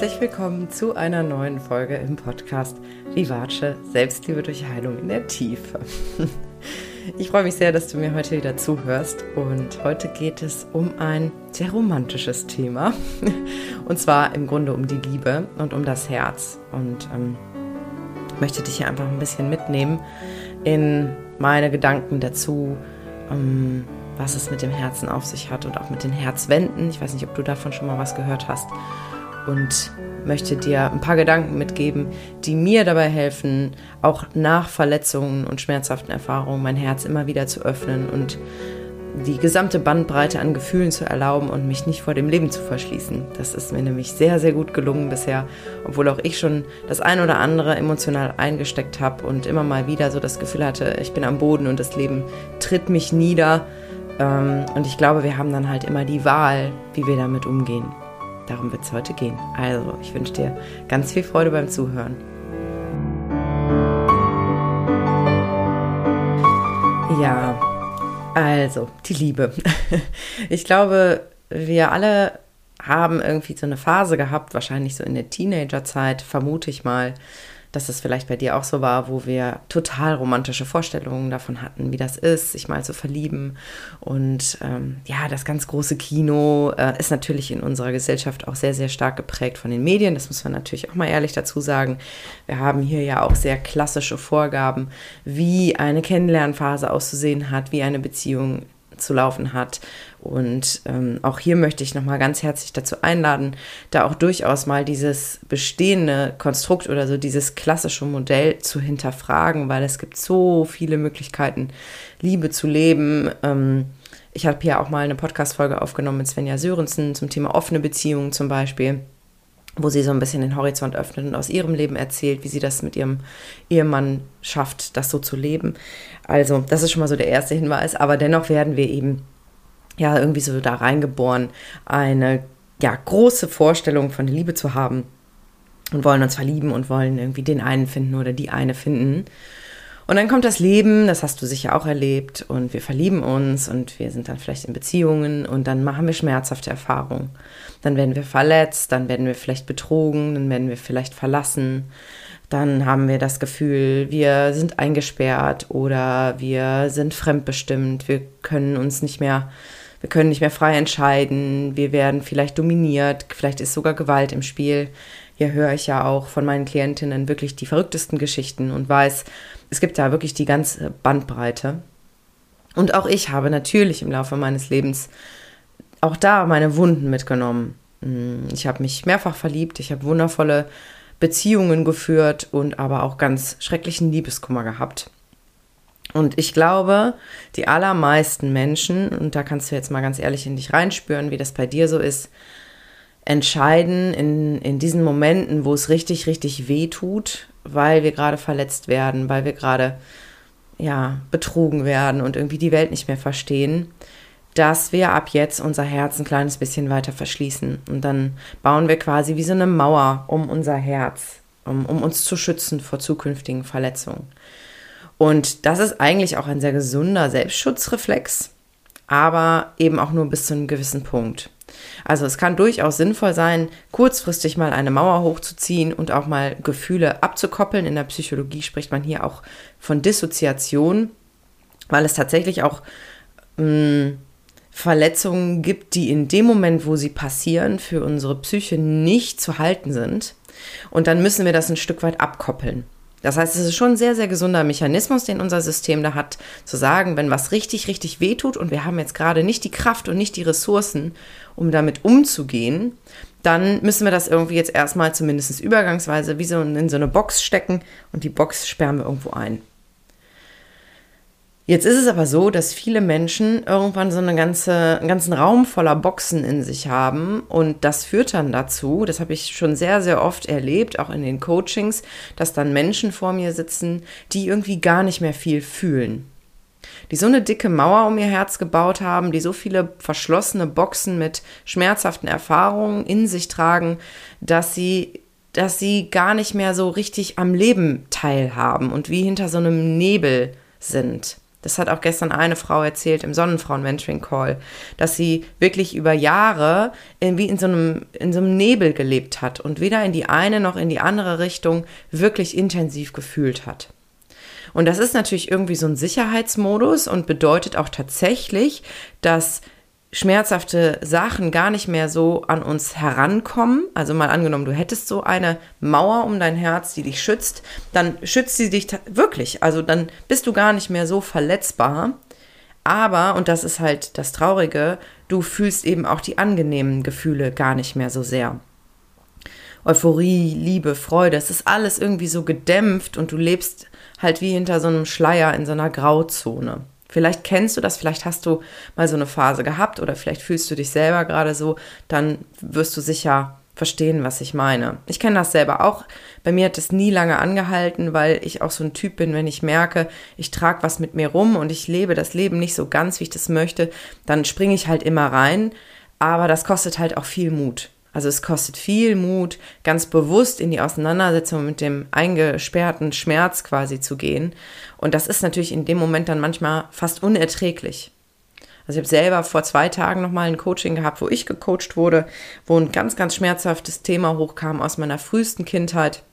herzlich willkommen zu einer neuen Folge im Podcast Vivace Selbstliebe durch Heilung in der Tiefe. Ich freue mich sehr, dass du mir heute wieder zuhörst und heute geht es um ein sehr romantisches Thema und zwar im Grunde um die Liebe und um das Herz und ähm, möchte dich hier einfach ein bisschen mitnehmen in meine Gedanken dazu, ähm, was es mit dem Herzen auf sich hat und auch mit den Herzwänden. Ich weiß nicht, ob du davon schon mal was gehört hast und möchte dir ein paar Gedanken mitgeben, die mir dabei helfen, auch nach Verletzungen und schmerzhaften Erfahrungen mein Herz immer wieder zu öffnen und die gesamte Bandbreite an Gefühlen zu erlauben und mich nicht vor dem Leben zu verschließen. Das ist mir nämlich sehr, sehr gut gelungen bisher, obwohl auch ich schon das ein oder andere emotional eingesteckt habe und immer mal wieder so das Gefühl hatte, ich bin am Boden und das Leben tritt mich nieder. Ähm, und ich glaube, wir haben dann halt immer die Wahl, wie wir damit umgehen. Darum wird es heute gehen. Also, ich wünsche dir ganz viel Freude beim Zuhören. Ja, also, die Liebe. Ich glaube, wir alle haben irgendwie so eine Phase gehabt, wahrscheinlich so in der Teenagerzeit, vermute ich mal, dass es vielleicht bei dir auch so war, wo wir total romantische Vorstellungen davon hatten, wie das ist, sich mal zu verlieben. Und ähm, ja, das ganz große Kino äh, ist natürlich in unserer Gesellschaft auch sehr, sehr stark geprägt von den Medien. Das muss man natürlich auch mal ehrlich dazu sagen. Wir haben hier ja auch sehr klassische Vorgaben, wie eine Kennenlernphase auszusehen hat, wie eine Beziehung zu laufen hat. Und ähm, auch hier möchte ich nochmal ganz herzlich dazu einladen, da auch durchaus mal dieses bestehende Konstrukt oder so dieses klassische Modell zu hinterfragen, weil es gibt so viele Möglichkeiten, Liebe zu leben. Ähm, ich habe hier auch mal eine Podcast-Folge aufgenommen mit Svenja Sörensen zum Thema offene Beziehungen zum Beispiel wo sie so ein bisschen den Horizont öffnet und aus ihrem Leben erzählt, wie sie das mit ihrem Ehemann schafft, das so zu leben. Also, das ist schon mal so der erste Hinweis, aber dennoch werden wir eben ja irgendwie so da reingeboren, eine ja große Vorstellung von Liebe zu haben und wollen uns verlieben und wollen irgendwie den einen finden oder die eine finden. Und dann kommt das Leben, das hast du sicher auch erlebt, und wir verlieben uns und wir sind dann vielleicht in Beziehungen und dann machen wir schmerzhafte Erfahrungen. Dann werden wir verletzt, dann werden wir vielleicht betrogen, dann werden wir vielleicht verlassen. Dann haben wir das Gefühl, wir sind eingesperrt oder wir sind fremdbestimmt, wir können uns nicht mehr, wir können nicht mehr frei entscheiden, wir werden vielleicht dominiert, vielleicht ist sogar Gewalt im Spiel. Hier höre ich ja auch von meinen Klientinnen wirklich die verrücktesten Geschichten und weiß, es gibt da wirklich die ganze Bandbreite. Und auch ich habe natürlich im Laufe meines Lebens auch da meine Wunden mitgenommen. Hm, ich habe mich mehrfach verliebt, ich habe wundervolle Beziehungen geführt und aber auch ganz schrecklichen Liebeskummer gehabt. Und ich glaube, die allermeisten Menschen, und da kannst du jetzt mal ganz ehrlich in dich reinspüren, wie das bei dir so ist, entscheiden in, in diesen Momenten, wo es richtig, richtig weh tut, weil wir gerade verletzt werden, weil wir gerade ja, betrogen werden und irgendwie die Welt nicht mehr verstehen, dass wir ab jetzt unser Herz ein kleines bisschen weiter verschließen. Und dann bauen wir quasi wie so eine Mauer um unser Herz, um, um uns zu schützen vor zukünftigen Verletzungen. Und das ist eigentlich auch ein sehr gesunder Selbstschutzreflex, aber eben auch nur bis zu einem gewissen Punkt. Also es kann durchaus sinnvoll sein, kurzfristig mal eine Mauer hochzuziehen und auch mal Gefühle abzukoppeln. In der Psychologie spricht man hier auch von Dissoziation, weil es tatsächlich auch mh, hm, Verletzungen gibt, die in dem Moment, wo sie passieren, für unsere Psyche nicht zu halten sind. Und dann müssen wir das ein Stück weit abkoppeln. Das heißt, es ist schon ein sehr, sehr gesunder Mechanismus, den unser System da hat, zu sagen, wenn was richtig, richtig wehtut und wir haben jetzt gerade nicht die Kraft und nicht die Ressourcen, um damit umzugehen, dann müssen wir das irgendwie jetzt erstmal zumindest übergangsweise wie so in so eine Box stecken und die Box sperren wir irgendwo ein. Jetzt ist es aber so, dass viele Menschen irgendwann so eine ganze, einen ganzen Raum voller Boxen in sich haben und das führt dann dazu, das habe ich schon sehr, sehr oft erlebt, auch in den Coachings, dass dann Menschen vor mir sitzen, die irgendwie gar nicht mehr viel fühlen. Die so eine dicke Mauer um ihr Herz gebaut haben, die so viele verschlossene Boxen mit schmerzhaften Erfahrungen in sich tragen, dass sie dass sie gar nicht mehr so richtig am Leben teilhaben und wie hinter so einem Nebel sind. Das hat auch gestern eine Frau erzählt im Sonnenfrauen-Mentoring-Call, dass sie wirklich über Jahre in, wie in so, einem, in so einem Nebel gelebt hat und weder in die eine noch in die andere Richtung wirklich intensiv gefühlt hat. Und das ist natürlich irgendwie so ein Sicherheitsmodus und bedeutet auch tatsächlich, dass schmerzhafte Sachen gar nicht mehr so an uns herankommen. Also mal angenommen, du hättest so eine Mauer um dein Herz, die dich schützt, dann schützt sie dich wirklich. Also dann bist du gar nicht mehr so verletzbar. Aber, und das ist halt das Traurige, du fühlst eben auch die angenehmen Gefühle gar nicht mehr so sehr. Euphorie, Liebe, Freude, es ist alles irgendwie so gedämpft und du lebst halt wie hinter so einem Schleier in so einer Grauzone. Vielleicht kennst du das, vielleicht hast du mal so eine Phase gehabt oder vielleicht fühlst du dich selber gerade so, dann wirst du sicher verstehen, was ich meine. Ich kenne das selber auch. Bei mir hat es nie lange angehalten, weil ich auch so ein Typ bin, wenn ich merke, ich trage was mit mir rum und ich lebe das Leben nicht so ganz, wie ich das möchte, dann springe ich halt immer rein. Aber das kostet halt auch viel Mut. Also es kostet viel Mut, ganz bewusst in die Auseinandersetzung mit dem eingesperrten Schmerz quasi zu gehen. Und das ist natürlich in dem Moment dann manchmal fast unerträglich. Also ich habe selber vor zwei Tagen nochmal ein Coaching gehabt, wo ich gecoacht wurde, wo ein ganz, ganz schmerzhaftes Thema hochkam aus meiner frühesten Kindheit.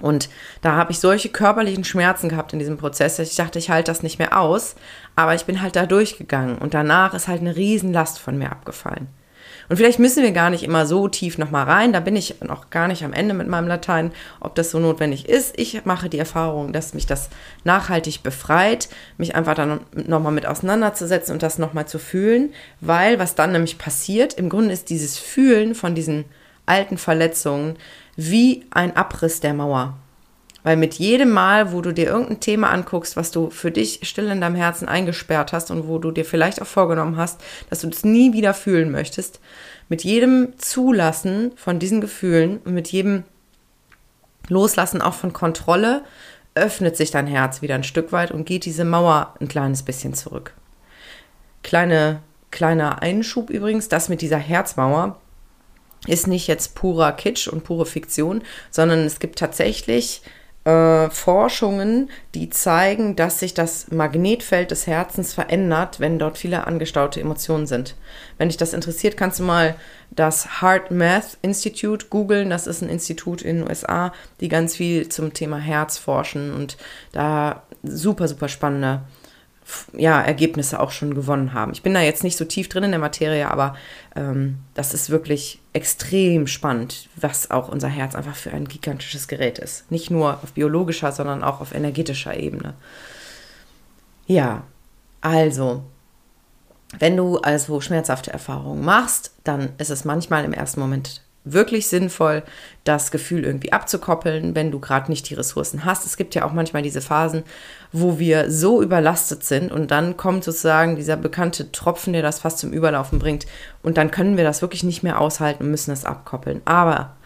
Und da habe ich solche körperlichen Schmerzen gehabt in diesem Prozess, dass ich dachte, ich halte das nicht mehr aus. Aber ich bin halt da durchgegangen und danach ist halt eine Riesenlast von mir abgefallen. Und vielleicht müssen wir gar nicht immer so tief nochmal rein. Da bin ich noch gar nicht am Ende mit meinem Latein, ob das so notwendig ist. Ich mache die Erfahrung, dass mich das nachhaltig befreit, mich einfach dann nochmal mit auseinanderzusetzen und das nochmal zu fühlen. Weil was dann nämlich passiert, im Grunde ist dieses Fühlen von diesen alten Verletzungen wie ein Abriss der Mauer. Weil mit jedem Mal, wo du dir irgendein Thema anguckst, was du für dich still in deinem Herzen eingesperrt hast und wo du dir vielleicht auch vorgenommen hast, dass du das nie wieder fühlen möchtest, mit jedem Zulassen von diesen Gefühlen und mit jedem Loslassen auch von Kontrolle, öffnet sich dein Herz wieder ein Stück weit und geht diese Mauer ein kleines bisschen zurück. Kleine, kleiner Einschub übrigens, das mit dieser Herzmauer ist nicht jetzt purer Kitsch und pure Fiktion, sondern es gibt tatsächlich äh, Forschungen, die zeigen, dass sich das Magnetfeld des Herzens verändert, wenn dort viele angestaute Emotionen sind. Wenn dich das interessiert, kannst du mal das Heart Math Institute googeln. Das ist ein Institut in den USA, die ganz viel zum Thema Herz forschen und da super, super spannende ja, Ergebnisse auch schon gewonnen haben. Ich bin da jetzt nicht so tief drin in der Materie, aber ähm, das ist wirklich extrem spannend, was auch unser Herz einfach für ein gigantisches Gerät ist. Nicht nur auf biologischer, sondern auch auf energetischer Ebene. Ja, also, wenn du also schmerzhafte Erfahrungen machst, dann ist es manchmal im ersten Moment wirklich sinnvoll, das Gefühl irgendwie abzukoppeln, wenn du gerade nicht die Ressourcen hast. Es gibt ja auch manchmal diese Phasen, wo wir so überlastet sind und dann kommt sozusagen dieser bekannte Tropfen, der das fast zum Überlaufen bringt und dann können wir das wirklich nicht mehr aushalten und müssen das abkoppeln. Aber,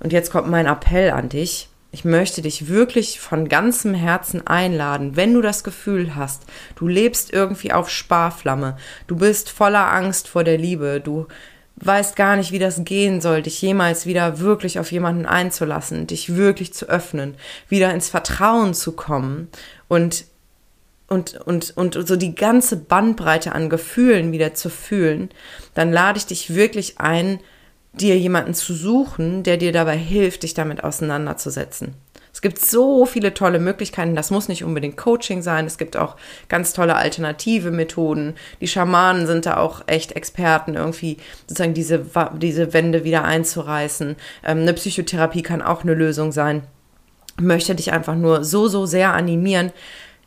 und jetzt kommt mein Appell an dich, ich möchte dich wirklich von ganzem Herzen einladen, wenn du das Gefühl hast, du lebst irgendwie auf Sparflamme, du bist voller Angst vor der Liebe, du weißt gar nicht, wie das gehen soll, dich jemals wieder wirklich auf jemanden einzulassen, dich wirklich zu öffnen, wieder ins Vertrauen zu kommen und und, und, und so die ganze Bandbreite an Gefühlen wieder zu fühlen, dann lade ich dich wirklich ein, dir jemanden zu suchen, der dir dabei hilft, dich damit auseinanderzusetzen. Es gibt so viele tolle Möglichkeiten. Das muss nicht unbedingt Coaching sein. Es gibt auch ganz tolle alternative Methoden. Die Schamanen sind da auch echt Experten, irgendwie sozusagen diese, diese Wände wieder einzureißen. Ähm, eine Psychotherapie kann auch eine Lösung sein. Ich möchte dich einfach nur so, so sehr animieren,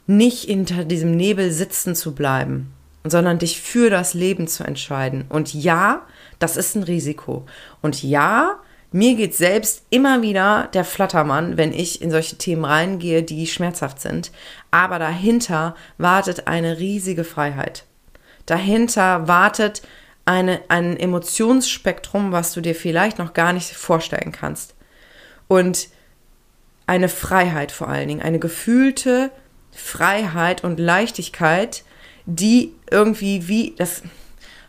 nicht hinter diesem Nebel sitzen zu bleiben, sondern dich für das Leben zu entscheiden. Und ja, das ist ein Risiko. Und ja, mir geht selbst immer wieder der Flattermann, wenn ich in solche Themen reingehe, die schmerzhaft sind. Aber dahinter wartet eine riesige Freiheit. Dahinter wartet eine, ein Emotionsspektrum, was du dir vielleicht noch gar nicht vorstellen kannst. Und eine Freiheit vor allen Dingen, eine gefühlte Freiheit und Leichtigkeit, die irgendwie wie das.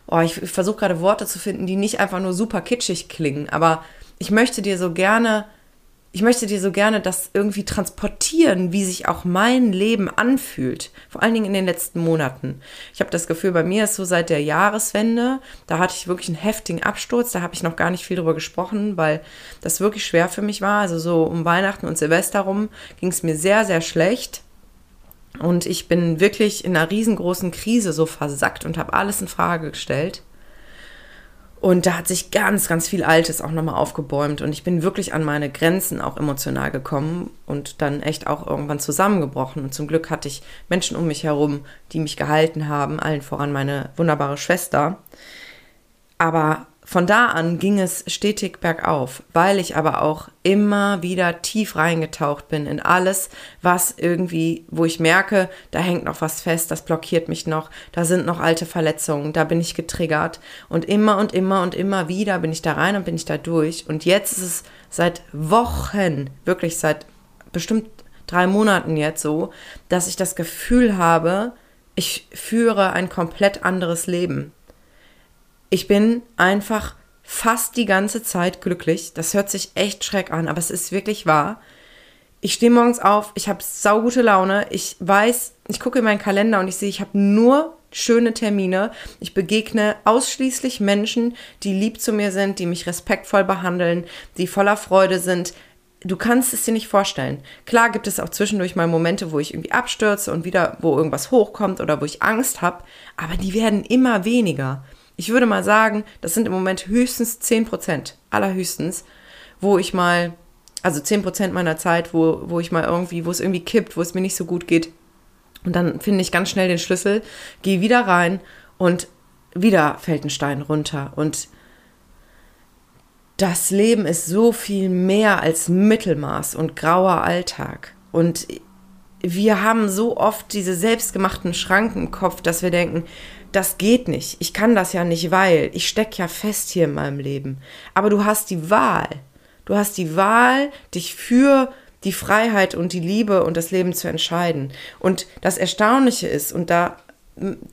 Oh, ich versuche gerade Worte zu finden, die nicht einfach nur super kitschig klingen, aber ich möchte dir so gerne ich möchte dir so gerne das irgendwie transportieren, wie sich auch mein Leben anfühlt. Vor allen Dingen in den letzten Monaten. Ich habe das Gefühl, bei mir ist so seit der Jahreswende, da hatte ich wirklich einen heftigen Absturz. Da habe ich noch gar nicht viel drüber gesprochen, weil das wirklich schwer für mich war. Also so um Weihnachten und Silvester rum ging es mir sehr, sehr schlecht. Und ich bin wirklich in einer riesengroßen Krise so versackt und habe alles in Frage gestellt. Und da hat sich ganz, ganz viel Altes auch nochmal aufgebäumt. Und ich bin wirklich an meine Grenzen auch emotional gekommen und dann echt auch irgendwann zusammengebrochen. Und zum Glück hatte ich Menschen um mich herum, die mich gehalten haben, allen voran meine wunderbare Schwester. Aber von da an ging es stetig bergauf, weil ich aber auch immer wieder tief reingetaucht bin in alles, was irgendwie, wo ich merke, da hängt noch was fest, das blockiert mich noch, da sind noch alte Verletzungen, da bin ich getriggert und immer und immer und immer wieder bin ich da rein und bin ich da durch und jetzt ist es seit Wochen, wirklich seit bestimmt drei Monaten jetzt so, dass ich das Gefühl habe, ich führe ein komplett anderes Leben. Ich bin einfach fast die ganze Zeit glücklich. Das hört sich echt schreck an, aber es ist wirklich wahr. Ich stehe morgens auf, ich habe saugute Laune, ich weiß, ich gucke in meinen Kalender und ich sehe, ich habe nur schöne Termine. Ich begegne ausschließlich Menschen, die lieb zu mir sind, die mich respektvoll behandeln, die voller Freude sind. Du kannst es dir nicht vorstellen. Klar gibt es auch zwischendurch mal Momente, wo ich irgendwie abstürze und wieder, wo irgendwas hochkommt oder wo ich Angst habe, aber die werden immer weniger. Ich würde mal sagen, das sind im Moment höchstens 10 Prozent, allerhöchstens, wo ich mal, also 10 Prozent meiner Zeit, wo, wo ich mal irgendwie, wo es irgendwie kippt, wo es mir nicht so gut geht. Und dann finde ich ganz schnell den Schlüssel, gehe wieder rein und wieder fällt ein Stein runter. Und das Leben ist so viel mehr als Mittelmaß und grauer Alltag. Und wir haben so oft diese selbstgemachten Schranken im Kopf, dass wir denken, das geht nicht. Ich kann das ja nicht, weil ich stecke ja fest hier in meinem Leben. Aber du hast die Wahl. Du hast die Wahl, dich für die Freiheit und die Liebe und das Leben zu entscheiden. Und das Erstaunliche ist, und da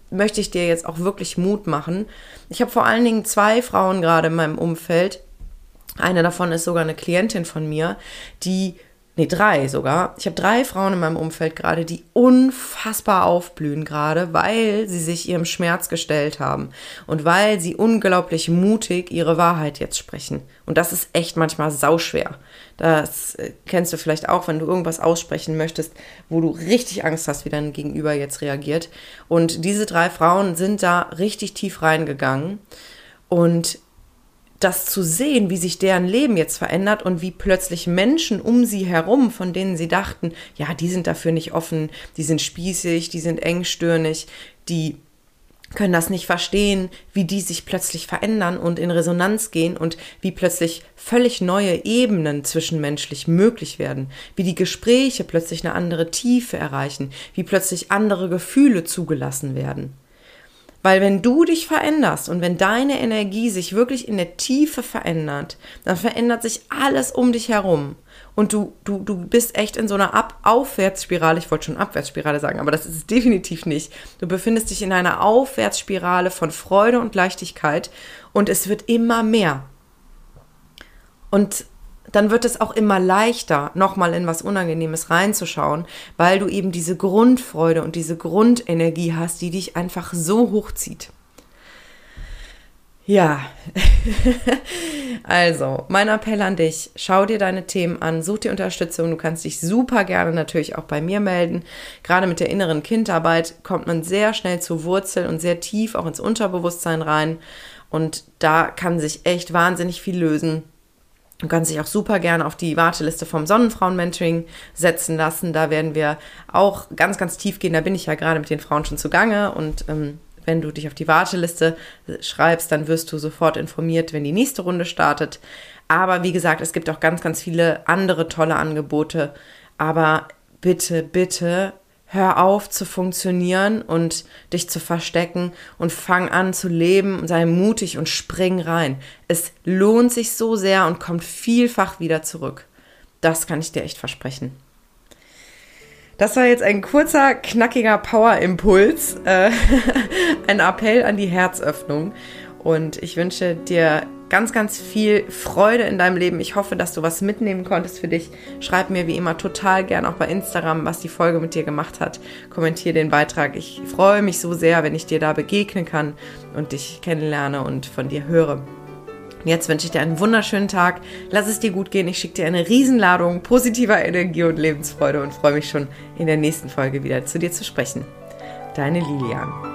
möchte ich dir jetzt auch wirklich Mut machen. Ich habe vor allen Dingen zwei Frauen gerade in meinem Umfeld. Eine davon ist sogar eine Klientin von mir, die nee, drei sogar. Ich habe drei Frauen in meinem Umfeld gerade, die unfassbar aufblühen gerade, weil sie sich ihrem Schmerz gestellt haben und weil sie unglaublich mutig ihre Wahrheit jetzt sprechen. Und das ist echt manchmal sauschwer. Das äh, kennst du vielleicht auch, wenn du irgendwas aussprechen möchtest, wo du richtig Angst hast, wie dein Gegenüber jetzt reagiert. Und diese drei Frauen sind da richtig tief reingegangen und das zu sehen, wie sich deren Leben jetzt verändert und wie plötzlich Menschen um sie herum, von denen sie dachten, ja, die sind dafür nicht offen, die sind spießig, die sind engstirnig, die können das nicht verstehen, wie die sich plötzlich verändern und in Resonanz gehen und wie plötzlich völlig neue Ebenen zwischenmenschlich möglich werden, wie die Gespräche plötzlich eine andere Tiefe erreichen, wie plötzlich andere Gefühle zugelassen werden. Weil wenn du dich veränderst und wenn deine Energie sich wirklich in der Tiefe verändert, dann verändert sich alles um dich herum. Und du, du, du bist echt in so einer Ab Aufwärtsspirale. Ich wollte schon Abwärtsspirale sagen, aber das ist es definitiv nicht. Du befindest dich in einer Aufwärtsspirale von Freude und Leichtigkeit und es wird immer mehr. Und dann wird es auch immer leichter, nochmal in was Unangenehmes reinzuschauen, weil du eben diese Grundfreude und diese Grundenergie hast, die dich einfach so hochzieht. Ja, also mein Appell an dich, schau dir deine Themen an, such dir Unterstützung, du kannst dich super gerne natürlich auch bei mir melden. Gerade mit der inneren Kindarbeit kommt man sehr schnell zur Wurzel und sehr tief auch ins Unterbewusstsein rein und da kann sich echt wahnsinnig viel lösen. Du kannst dich auch super gerne auf die Warteliste vom Sonnenfrauen-Mentoring setzen lassen. Da werden wir auch ganz, ganz tief gehen. Da bin ich ja gerade mit den Frauen schon zugange. Und ähm, wenn du dich auf die Warteliste schreibst, dann wirst du sofort informiert, wenn die nächste Runde startet. Aber wie gesagt, es gibt auch ganz, ganz viele andere tolle Angebote. Aber bitte, bitte hör auf zu funktionieren und dich zu verstecken und fang an zu leben und sei mutig und spring rein. Es lohnt sich so sehr und kommt vielfach wieder zurück. Das kann ich dir echt versprechen. Das war jetzt ein kurzer, knackiger Power-Impuls, äh, ein Appell an die Herzöffnung. Und ich wünsche dir ganz, ganz viel Freude in deinem Leben. Ich hoffe, dass du was mitnehmen konntest für dich. Schreib mir wie immer total gern auch bei Instagram, was die Folge mit dir gemacht hat. Kommentiere den Beitrag. Ich freue mich so sehr, wenn ich dir da begegnen kann und dich kennenlerne und von dir höre. Jetzt wünsche ich dir einen wunderschönen Tag. Lass es dir gut gehen. Ich schicke dir eine Riesenladung positiver Energie und Lebensfreude und freue mich schon in der nächsten Folge wieder zu dir zu sprechen. Deine Lilian.